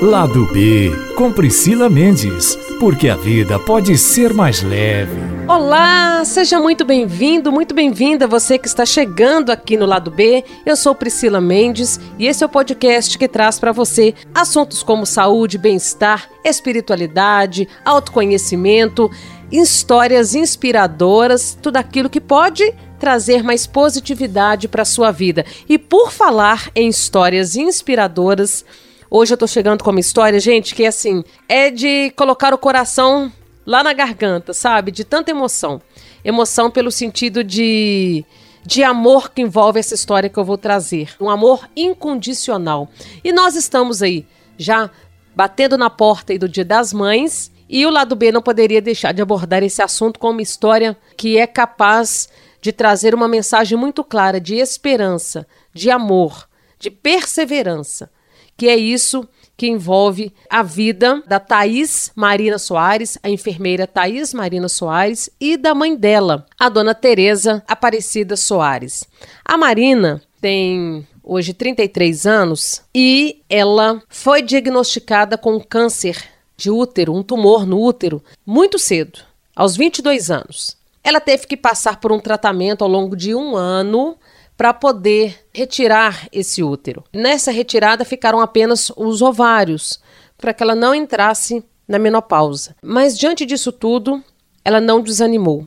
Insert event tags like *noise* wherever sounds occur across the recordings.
Lado B, com Priscila Mendes, porque a vida pode ser mais leve. Olá, seja muito bem-vindo, muito bem-vinda você que está chegando aqui no Lado B. Eu sou Priscila Mendes e esse é o podcast que traz para você assuntos como saúde, bem-estar, espiritualidade, autoconhecimento, histórias inspiradoras, tudo aquilo que pode trazer mais positividade para sua vida. E por falar em histórias inspiradoras, Hoje eu tô chegando com uma história, gente, que assim, é de colocar o coração lá na garganta, sabe? De tanta emoção. Emoção pelo sentido de de amor que envolve essa história que eu vou trazer. Um amor incondicional. E nós estamos aí já batendo na porta aí do Dia das Mães, e o lado B não poderia deixar de abordar esse assunto com uma história que é capaz de trazer uma mensagem muito clara de esperança, de amor, de perseverança que é isso que envolve a vida da Thaís Marina Soares, a enfermeira Thaís Marina Soares, e da mãe dela, a dona Teresa Aparecida Soares. A Marina tem hoje 33 anos e ela foi diagnosticada com câncer de útero, um tumor no útero, muito cedo, aos 22 anos. Ela teve que passar por um tratamento ao longo de um ano para poder retirar esse útero. Nessa retirada ficaram apenas os ovários, para que ela não entrasse na menopausa. Mas diante disso tudo, ela não desanimou.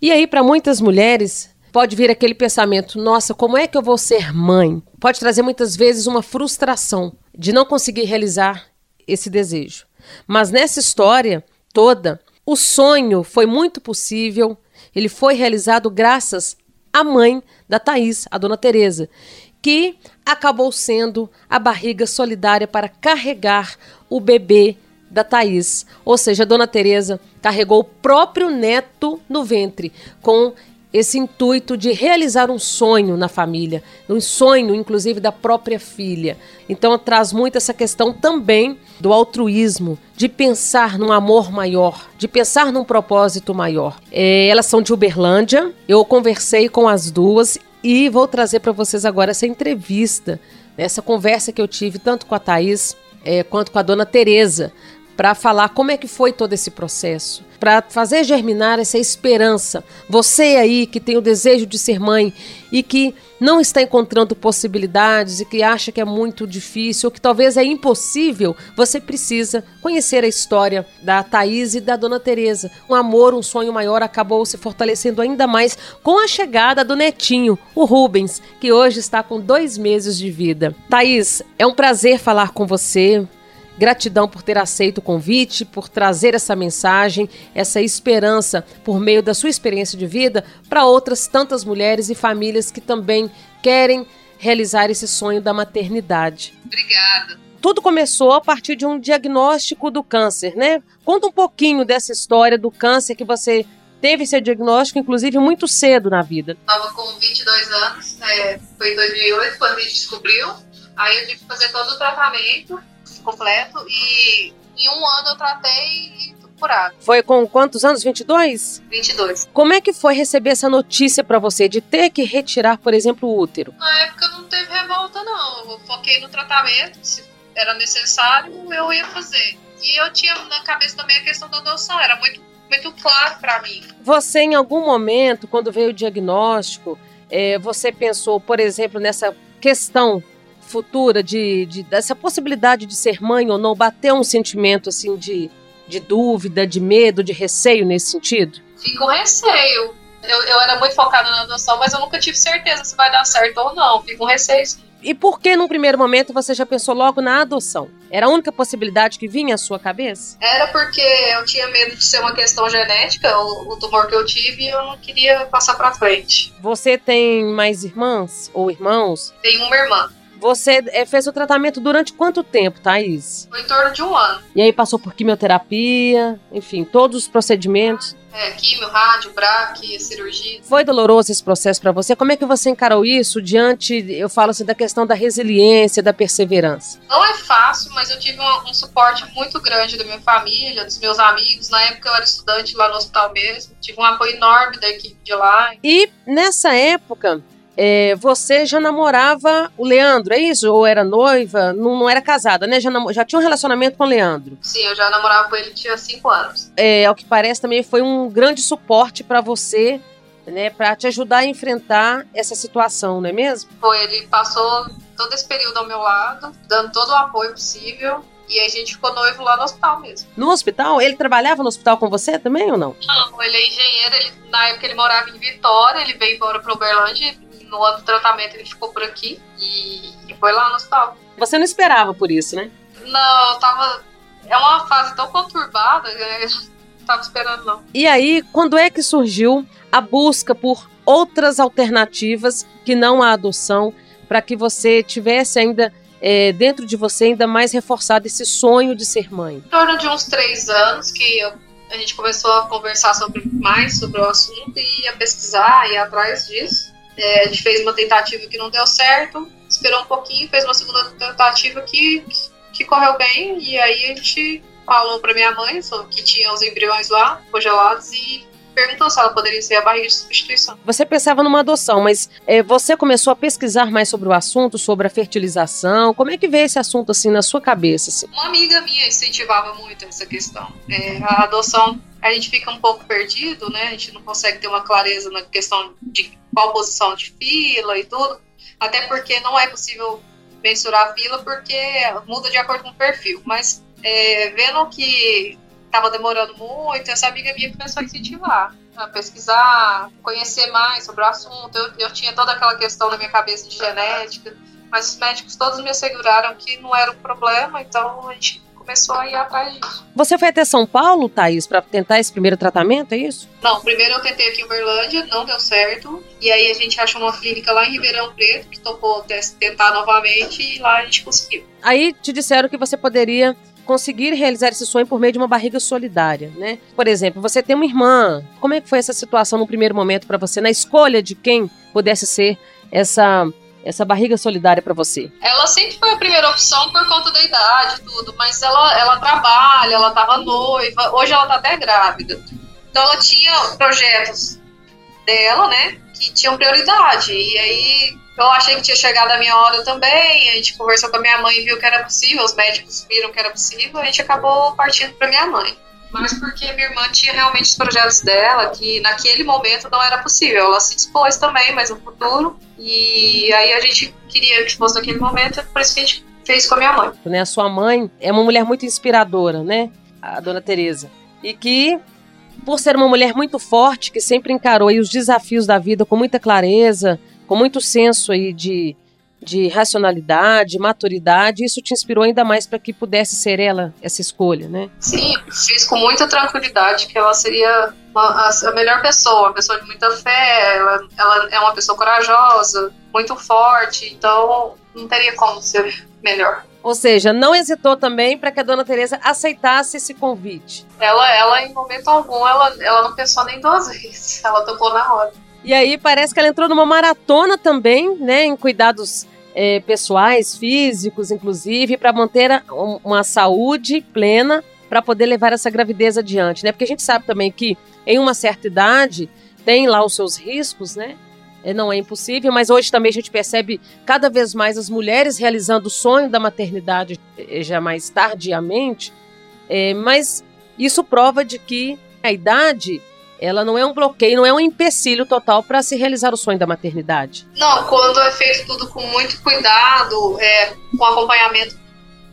E aí, para muitas mulheres, pode vir aquele pensamento: nossa, como é que eu vou ser mãe? Pode trazer muitas vezes uma frustração de não conseguir realizar esse desejo. Mas nessa história toda, o sonho foi muito possível, ele foi realizado graças à mãe da Thaís, a dona Teresa, que acabou sendo a barriga solidária para carregar o bebê da Thaís. Ou seja, a dona Teresa carregou o próprio neto no ventre, com esse intuito de realizar um sonho na família, um sonho, inclusive, da própria filha. Então, traz muito essa questão também do altruísmo, de pensar num amor maior, de pensar num propósito maior. É, elas são de Uberlândia, eu conversei com as duas e vou trazer para vocês agora essa entrevista, essa conversa que eu tive tanto com a Thaís é, quanto com a dona Tereza, para falar como é que foi todo esse processo, para fazer germinar essa esperança. Você aí que tem o desejo de ser mãe e que não está encontrando possibilidades e que acha que é muito difícil ou que talvez é impossível, você precisa conhecer a história da Thaís e da Dona Teresa. Um amor, um sonho maior acabou se fortalecendo ainda mais com a chegada do netinho, o Rubens, que hoje está com dois meses de vida. Thaís, é um prazer falar com você. Gratidão por ter aceito o convite, por trazer essa mensagem, essa esperança por meio da sua experiência de vida para outras tantas mulheres e famílias que também querem realizar esse sonho da maternidade. Obrigada. Tudo começou a partir de um diagnóstico do câncer, né? Conta um pouquinho dessa história do câncer que você teve esse diagnóstico, inclusive, muito cedo na vida. Estava com 22 anos, é, foi em 2008 quando a gente descobriu. Aí eu tive que fazer todo o tratamento completo e em um ano eu tratei e curado. Foi com quantos anos? 22? 22. Como é que foi receber essa notícia para você de ter que retirar, por exemplo, o útero? Na época não teve revolta não, eu foquei no tratamento, se era necessário eu ia fazer. E eu tinha na cabeça também a questão da adoção, era muito muito claro para mim. Você em algum momento, quando veio o diagnóstico, é, você pensou, por exemplo, nessa questão futura de, de, dessa possibilidade de ser mãe ou não bater um sentimento assim de, de dúvida, de medo, de receio nesse sentido? Fico receio. Eu, eu era muito focada na adoção, mas eu nunca tive certeza se vai dar certo ou não. Fico com receio. E por que, num primeiro momento, você já pensou logo na adoção? Era a única possibilidade que vinha à sua cabeça? Era porque eu tinha medo de ser uma questão genética, o, o tumor que eu tive, e eu não queria passar pra frente. Você tem mais irmãs ou irmãos? Tenho uma irmã. Você é, fez o tratamento durante quanto tempo, Thaís? Foi em torno de um ano. E aí passou por quimioterapia, enfim, todos os procedimentos. É, quimio, rádio, braque, cirurgia. Foi doloroso esse processo para você? Como é que você encarou isso diante, eu falo assim, da questão da resiliência, da perseverança? Não é fácil, mas eu tive um, um suporte muito grande da minha família, dos meus amigos. Na época eu era estudante lá no hospital mesmo. Tive um apoio enorme da equipe de lá. E nessa época, é, você já namorava o Leandro, é isso? Ou era noiva? Não, não era casada, né? Já, já tinha um relacionamento com o Leandro. Sim, eu já namorava com ele tinha cinco anos. É, ao que parece, também foi um grande suporte para você, né? Para te ajudar a enfrentar essa situação, não é mesmo? Foi, ele passou todo esse período ao meu lado, dando todo o apoio possível. E a gente ficou noivo lá no hospital mesmo. No hospital? Ele trabalhava no hospital com você também ou não? Não, ele é engenheiro. Ele, na época ele morava em Vitória, ele veio embora para Uberlândia no ano do tratamento ele ficou por aqui e, e foi lá no hospital. Você não esperava por isso, né? Não, eu tava. É uma fase tão conturbada, né? não tava esperando, não. E aí, quando é que surgiu a busca por outras alternativas que não a adoção, para que você tivesse ainda é, dentro de você ainda mais reforçado esse sonho de ser mãe? Em torno de uns três anos que eu, a gente começou a conversar sobre mais sobre o assunto e a pesquisar e atrás disso. É, a gente fez uma tentativa que não deu certo, esperou um pouquinho, fez uma segunda tentativa que, que correu bem, e aí a gente falou para minha mãe que tinha os embriões lá, congelados, e perguntou se ela poderia ser a barriga de substituição. Você pensava numa adoção, mas é, você começou a pesquisar mais sobre o assunto, sobre a fertilização. Como é que veio esse assunto assim na sua cabeça? Assim? Uma amiga minha incentivava muito essa questão. É, a adoção a gente fica um pouco perdido, né? A gente não consegue ter uma clareza na questão de qual posição de fila e tudo, até porque não é possível mensurar a fila porque muda de acordo com o perfil. Mas é, vendo que estava demorando muito, essa amiga minha começou a incentivar a pesquisar, conhecer mais sobre o assunto. Eu, eu tinha toda aquela questão na minha cabeça de genética, mas os médicos todos me asseguraram que não era um problema, então a gente começou a ir atrás disso. Você foi até São Paulo, Thaís, para tentar esse primeiro tratamento, é isso? Não, primeiro eu tentei aqui em Uberlândia, não deu certo. E aí a gente achou uma clínica lá em Ribeirão Preto, que topou tentar novamente, e lá a gente conseguiu. Aí te disseram que você poderia conseguir realizar esse sonho por meio de uma barriga solidária, né? Por exemplo, você tem uma irmã. Como é que foi essa situação no primeiro momento para você, na escolha de quem pudesse ser essa essa barriga solidária para você? Ela sempre foi a primeira opção por conta da idade tudo, mas ela, ela trabalha, ela estava noiva, hoje ela está até grávida. Então ela tinha projetos dela, né, que tinham prioridade. E aí eu achei que tinha chegado a minha hora também, a gente conversou com a minha mãe e viu que era possível, os médicos viram que era possível, a gente acabou partindo para minha mãe mas porque minha irmã tinha realmente os projetos dela, que naquele momento não era possível. Ela se dispôs também, mas no futuro. E aí a gente queria que fosse naquele momento, por isso que a gente fez com a minha mãe. Né, a sua mãe é uma mulher muito inspiradora, né? A dona Teresa. E que, por ser uma mulher muito forte, que sempre encarou os desafios da vida com muita clareza, com muito senso aí de, de racionalidade, maturidade, isso te inspirou ainda mais para que pudesse ser ela essa escolha, né? Sim, fiz com muita tranquilidade que ela seria a, melhor pessoa, uma pessoa de muita fé, ela, ela é uma pessoa corajosa, muito forte, então não teria como ser melhor. Ou seja, não hesitou também para que a dona Teresa aceitasse esse convite. Ela, ela em momento algum, ela, ela não pensou nem duas vezes. *laughs* Ela tocou na hora. E aí parece que ela entrou numa maratona também, né, em cuidados é, pessoais, físicos, inclusive, para manter a, uma saúde plena para poder levar essa gravidez adiante, né? Porque a gente sabe também que em uma certa idade tem lá os seus riscos, né? É, não é impossível, mas hoje também a gente percebe cada vez mais as mulheres realizando o sonho da maternidade é, já mais tardiamente, é, mas isso prova de que a idade ela não é um bloqueio, não é um empecilho total para se realizar o sonho da maternidade. Não, quando é feito tudo com muito cuidado, é, com acompanhamento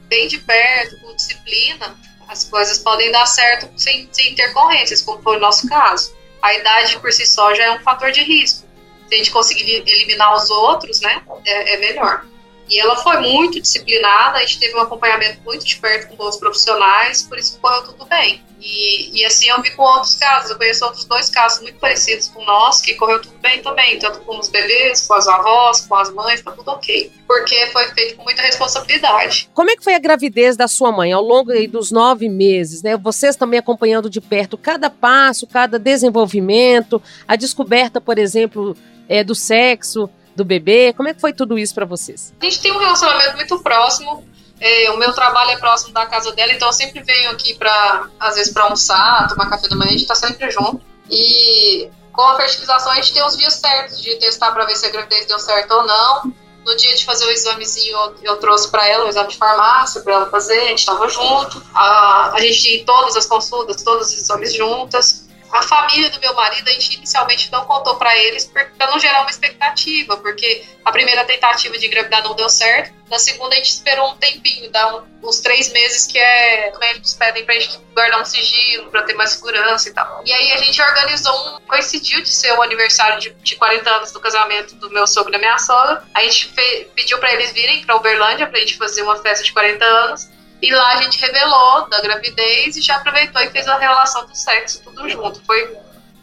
bem de perto, com disciplina, as coisas podem dar certo sem, sem intercorrências, como foi o nosso caso. A idade por si só já é um fator de risco. Se a gente conseguir eliminar os outros, né, é, é melhor. E ela foi muito disciplinada, a gente teve um acompanhamento muito de perto com bons profissionais, por isso correu tudo bem. E, e assim eu vi com outros casos, eu conheço outros dois casos muito parecidos com nosso, que correu tudo bem também, tanto com os bebês, com as avós, com as mães, tá tudo ok. Porque foi feito com muita responsabilidade. Como é que foi a gravidez da sua mãe ao longo dos nove meses, né? Vocês também acompanhando de perto cada passo, cada desenvolvimento, a descoberta, por exemplo, é, do sexo, do bebê? Como é que foi tudo isso para vocês? A gente tem um relacionamento muito próximo. É, o meu trabalho é próximo da casa dela, então eu sempre venho aqui para, às vezes, para almoçar, tomar café da manhã, a gente tá sempre junto. E com a fertilização a gente tem os dias certos de testar para ver se a gravidez deu certo ou não. No dia de fazer o examezinho, eu, eu trouxe para ela o exame de farmácia para ela fazer, a gente estava junto. A, a gente em todas as consultas, todos os exames juntas. A família do meu marido, a gente inicialmente não contou para eles para não gerar uma expectativa, porque a primeira tentativa de engravidar não deu certo. Na segunda, a gente esperou um tempinho, dá uns três meses que é. Os médicos pedem pra gente guardar um sigilo, pra ter mais segurança e tal. E aí a gente organizou um. Coincidiu de ser o aniversário de, de 40 anos do casamento do meu sogro e da minha sogra. A gente fe, pediu para eles virem pra Uberlândia pra gente fazer uma festa de 40 anos. E lá a gente revelou da gravidez e já aproveitou e fez a relação do sexo tudo junto. Foi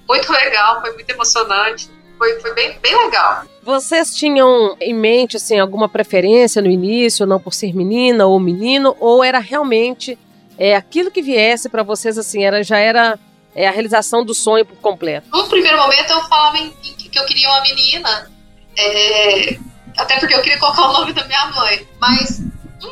muito legal, foi muito emocionante. Foi, foi bem, bem legal. Vocês tinham em mente assim alguma preferência no início, não por ser menina ou menino, ou era realmente é, aquilo que viesse para vocês assim, era já era é, a realização do sonho por completo? No primeiro momento eu falava em, em, que eu queria uma menina, é, até porque eu queria colocar o nome da minha mãe, mas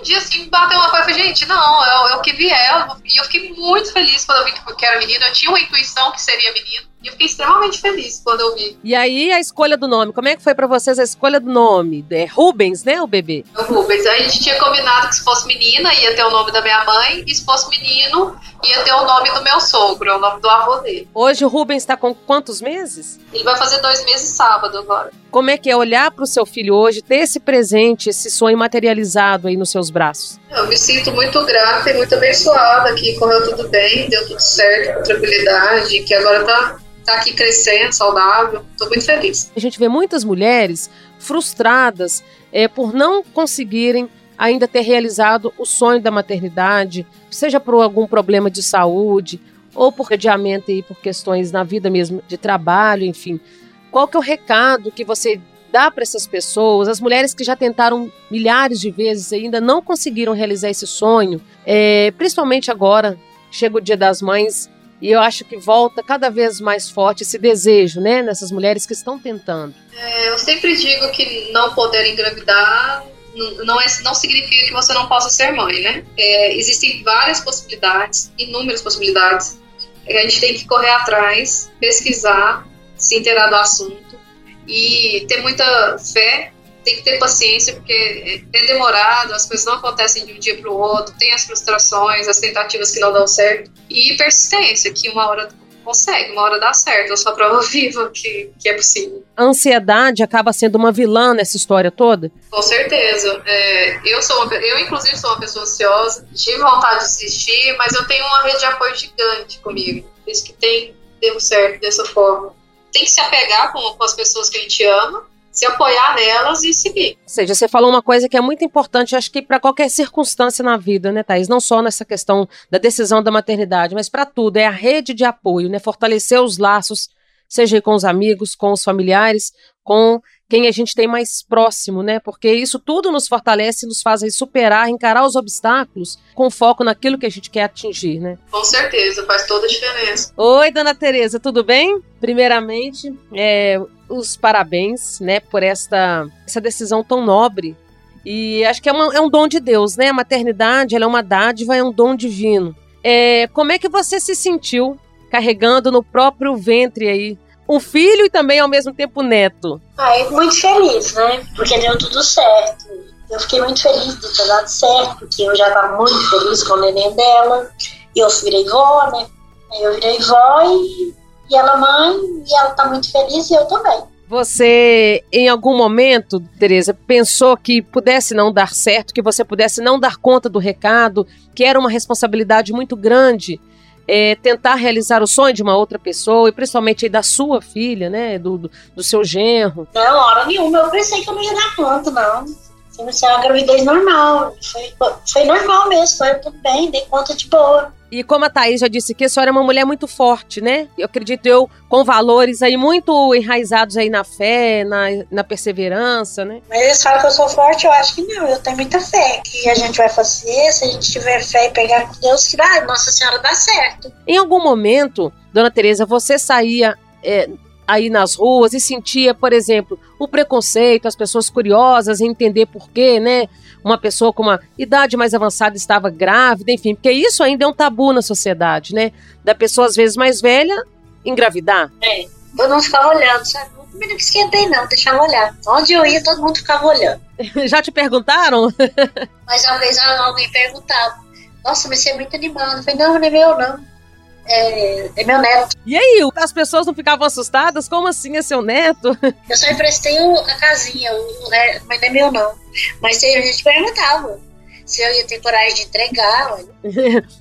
dia assim bateu uma coisa, gente, não, eu, eu que vi ela, e eu fiquei muito feliz quando eu vi que era menino, eu tinha uma intuição que seria menino, e eu fiquei extremamente feliz quando eu vi. E aí a escolha do nome, como é que foi para vocês a escolha do nome? É Rubens, né, o bebê? O Rubens, a gente tinha combinado que se fosse menina ia ter o nome da minha mãe, e se fosse menino ia ter o nome do meu sogro, é o nome do avô dele. Hoje o Rubens está com quantos meses? Ele vai fazer dois meses sábado agora. Como é que é olhar para o seu filho hoje, ter esse presente, esse sonho materializado aí nos seus braços? Eu me sinto muito grata e muito abençoada que correu tudo bem, deu tudo certo, com tranquilidade, que agora tá, tá aqui crescendo, saudável. Tô muito feliz. A gente vê muitas mulheres frustradas é, por não conseguirem ainda ter realizado o sonho da maternidade, seja por algum problema de saúde ou por adiamento e por questões na vida mesmo de trabalho, enfim. Qual que é o recado que você dá para essas pessoas, as mulheres que já tentaram milhares de vezes e ainda não conseguiram realizar esse sonho, é, principalmente agora, chega o Dia das Mães e eu acho que volta cada vez mais forte esse desejo, né, nessas mulheres que estão tentando. É, eu sempre digo que não poder engravidar não, é, não significa que você não possa ser mãe, né? É, existem várias possibilidades, inúmeras possibilidades. É, a gente tem que correr atrás, pesquisar, se inteirar do assunto e ter muita fé. Tem que ter paciência, porque é demorado, as coisas não acontecem de um dia para o outro, tem as frustrações, as tentativas que não dão certo, e persistência, que uma hora consegue, uma hora dá certo, eu sou a prova *laughs* viva que, que é possível. A ansiedade acaba sendo uma vilã nessa história toda? Com certeza. É, eu, sou uma, eu, inclusive, sou uma pessoa ansiosa, tive vontade de desistir, mas eu tenho uma rede de apoio gigante comigo. Por isso que tem, deu certo dessa forma. Tem que se apegar com, com as pessoas que a gente ama, se apoiar nelas e seguir. Ou seja, você falou uma coisa que é muito importante, acho que para qualquer circunstância na vida, né, Thaís? Não só nessa questão da decisão da maternidade, mas para tudo. É a rede de apoio, né? Fortalecer os laços, seja com os amigos, com os familiares, com quem a gente tem mais próximo, né? Porque isso tudo nos fortalece, nos faz superar, encarar os obstáculos com foco naquilo que a gente quer atingir, né? Com certeza, faz toda a diferença. Oi, dona Tereza, tudo bem? Primeiramente, é, os parabéns, né, por esta essa decisão tão nobre. E acho que é, uma, é um dom de Deus, né? A maternidade, é uma dádiva, é um dom divino. É, como é que você se sentiu carregando no próprio ventre aí um filho e também ao mesmo tempo neto? Ai, muito feliz, né? Porque deu tudo certo. Eu fiquei muito feliz de ter dado certo, porque eu já estava muito feliz com o neném dela. E eu virei vó, né? Eu virei vó e, e ela mãe, e ela tá muito feliz e eu também. Você, em algum momento, Tereza, pensou que pudesse não dar certo, que você pudesse não dar conta do recado, que era uma responsabilidade muito grande é, tentar realizar o sonho de uma outra pessoa, e principalmente da sua filha, né? Do, do, do, seu genro? Não, hora nenhuma. Eu pensei que eu não ia dar conta, não. Foi uma gravidez normal. Foi, foi normal mesmo, foi tudo bem, dei conta de boa. E como a Thaís já disse que a senhora é uma mulher muito forte, né? Eu acredito eu, com valores aí muito enraizados aí na fé, na, na perseverança, né? Mas eles falam que eu sou forte, eu acho que não. Eu tenho muita fé que a gente vai fazer, se a gente tiver fé e pegar com Deus, que vai, Nossa Senhora dá certo. Em algum momento, Dona Tereza, você saía é, aí nas ruas e sentia, por exemplo, o preconceito, as pessoas curiosas em entender por quê, né? Uma pessoa com uma idade mais avançada estava grávida, enfim, porque isso ainda é um tabu na sociedade, né? Da pessoa às vezes mais velha engravidar. É. todo mundo ficava olhando, sabe? Eu não esquentei, não, deixava olhar. Onde eu ia, todo mundo ficava olhando. *laughs* Já te perguntaram? Mas uma vez alguém perguntava: Nossa, mas você é muito animado. Eu falei: Não, não é meu, não. É, é, meu neto. E aí, as pessoas não ficavam assustadas? Como assim é seu neto? *laughs* Eu só emprestei a casinha, o, mas não é meu não. Mas a gente perguntava se eu ia ter coragem de entregar.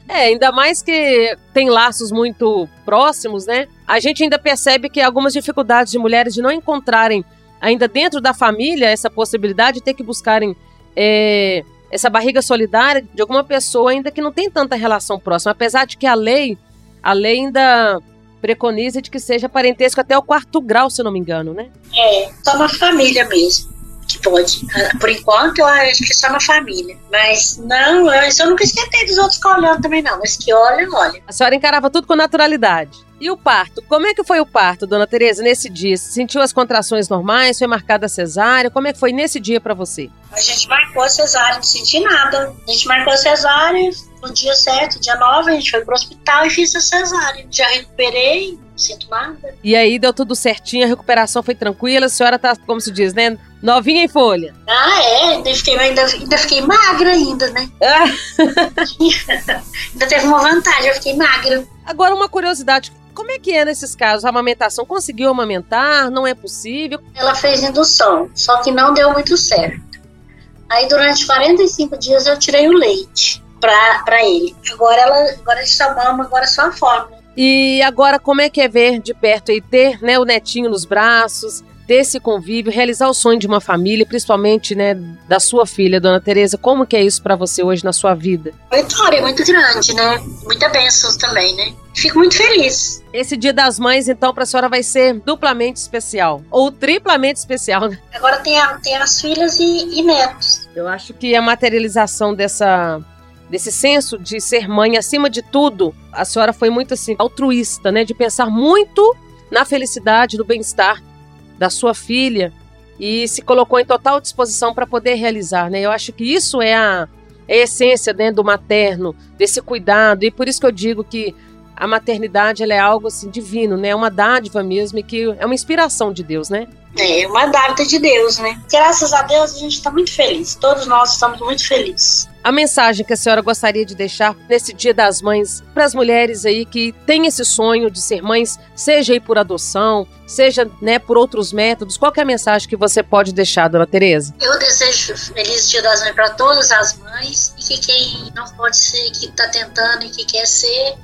é, ainda mais que tem laços muito próximos, né? A gente ainda percebe que algumas dificuldades de mulheres de não encontrarem ainda dentro da família essa possibilidade de ter que buscarem é, essa barriga solidária de alguma pessoa ainda que não tem tanta relação próxima, apesar de que a lei a lei ainda preconiza de que seja parentesco até o quarto grau, se não me engano, né? É, só uma família mesmo que pode. Ah, por enquanto, eu acho que só na família. Mas não, eu, eu nunca esquentei dos outros ficar olhando também, não. Mas que olha, olha. A senhora encarava tudo com naturalidade. E o parto? Como é que foi o parto, dona Tereza, nesse dia? Sentiu as contrações normais? Foi marcada a cesárea? Como é que foi nesse dia para você? A gente marcou a cesárea, não senti nada. A gente marcou a cesárea, no dia certo, dia 9, a gente foi pro hospital e fiz a cesárea. Já recuperei, não sinto nada. E aí deu tudo certinho, a recuperação foi tranquila, a senhora tá, como se diz, né? Novinha em folha. Ah, é, ainda fiquei, ainda, ainda fiquei magra ainda, né? *laughs* Ah. ainda teve uma vantagem, eu fiquei magra. Agora, uma curiosidade, como é que é nesses casos? A amamentação conseguiu amamentar? Não é possível? Ela fez indução, só que não deu muito certo. Aí durante 45 dias eu tirei o leite para ele. Agora ela agora só mama, agora só a forma. E agora como é que é ver de perto e ter né, o netinho nos braços, ter esse convívio, realizar o sonho de uma família, principalmente né, da sua filha, dona Tereza. Como que é isso para você hoje na sua vida? Vitória é muito grande, né? Muita bênção também, né? Fico muito feliz. Esse Dia das Mães, então, para a senhora vai ser duplamente especial. Ou triplamente especial, né? Agora tem, a, tem as filhas e, e netos. Eu acho que a materialização dessa desse senso de ser mãe acima de tudo, a senhora foi muito assim altruísta, né, de pensar muito na felicidade, no bem-estar da sua filha e se colocou em total disposição para poder realizar, né? Eu acho que isso é a, é a essência né, do materno, desse cuidado, e por isso que eu digo que a maternidade é algo assim divino, né? É uma dádiva mesmo e que é uma inspiração de Deus, né? É uma dádiva de Deus, né? Graças a Deus a gente está muito feliz. Todos nós estamos muito felizes. A mensagem que a senhora gostaria de deixar nesse Dia das Mães para as mulheres aí que têm esse sonho de ser mães, seja aí por adoção, seja né, por outros métodos, qual é a mensagem que você pode deixar, dona Tereza? Eu desejo feliz Dia das Mães para todas as mães e que quem não pode ser, que está tentando e que quer ser,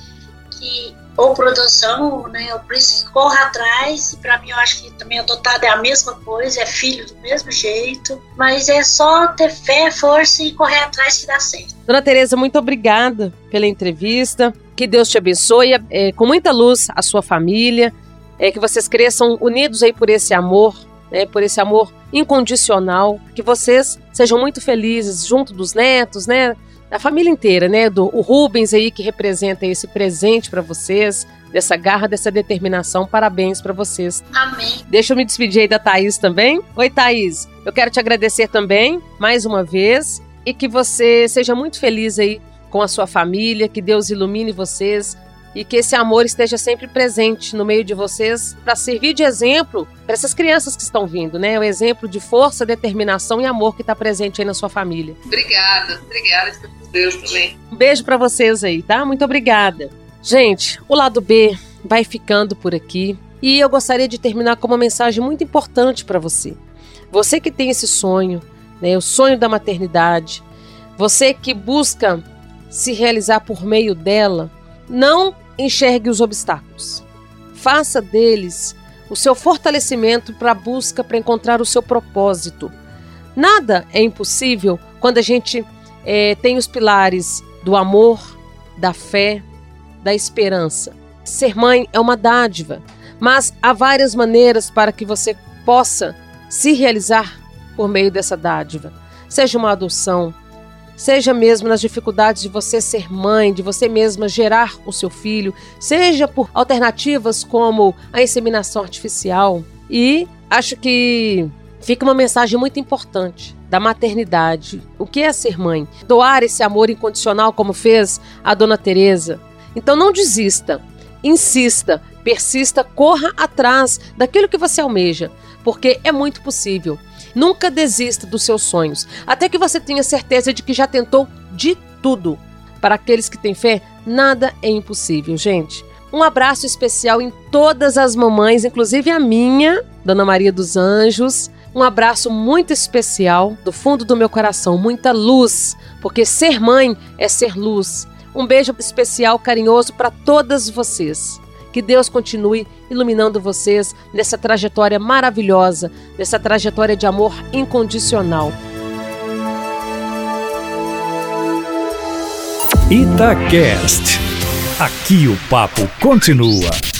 que ou produção, né? Por isso que corra atrás. Para mim, eu acho que também adotado é a mesma coisa, é filho do mesmo jeito. Mas é só ter fé, força e correr atrás que dá certo. Dona Tereza, muito obrigada pela entrevista. Que Deus te abençoe é, com muita luz a sua família. É, que vocês cresçam unidos aí por esse amor, né, por esse amor incondicional. Que vocês sejam muito felizes junto dos netos, né? Da família inteira, né? Do o Rubens aí que representa esse presente para vocês, dessa garra, dessa determinação. Parabéns para vocês. Amém. Deixa eu me despedir aí da Thaís também. Oi, Thaís. Eu quero te agradecer também, mais uma vez, e que você seja muito feliz aí com a sua família, que Deus ilumine vocês e que esse amor esteja sempre presente no meio de vocês para servir de exemplo para essas crianças que estão vindo, né? O exemplo de força, determinação e amor que está presente aí na sua família. Obrigada, obrigada Deus também. Um beijo para vocês aí, tá? Muito obrigada. Gente, o lado B vai ficando por aqui e eu gostaria de terminar com uma mensagem muito importante para você. Você que tem esse sonho, né, o sonho da maternidade, você que busca se realizar por meio dela, não enxergue os obstáculos. Faça deles o seu fortalecimento para a busca para encontrar o seu propósito. Nada é impossível quando a gente é, tem os pilares do amor, da fé, da esperança. Ser mãe é uma dádiva, mas há várias maneiras para que você possa se realizar por meio dessa dádiva. Seja uma adoção, seja mesmo nas dificuldades de você ser mãe, de você mesma gerar o seu filho, seja por alternativas como a inseminação artificial. E acho que fica uma mensagem muito importante da maternidade. O que é ser mãe? Doar esse amor incondicional como fez a dona Teresa. Então não desista. Insista, Persista, corra atrás daquilo que você almeja, porque é muito possível. Nunca desista dos seus sonhos, até que você tenha certeza de que já tentou de tudo. Para aqueles que têm fé, nada é impossível, gente. Um abraço especial em todas as mamães, inclusive a minha, Dona Maria dos Anjos. Um abraço muito especial do fundo do meu coração, muita luz, porque ser mãe é ser luz. Um beijo especial, carinhoso para todas vocês. Que Deus continue iluminando vocês nessa trajetória maravilhosa, nessa trajetória de amor incondicional. Itacast. Aqui o papo continua.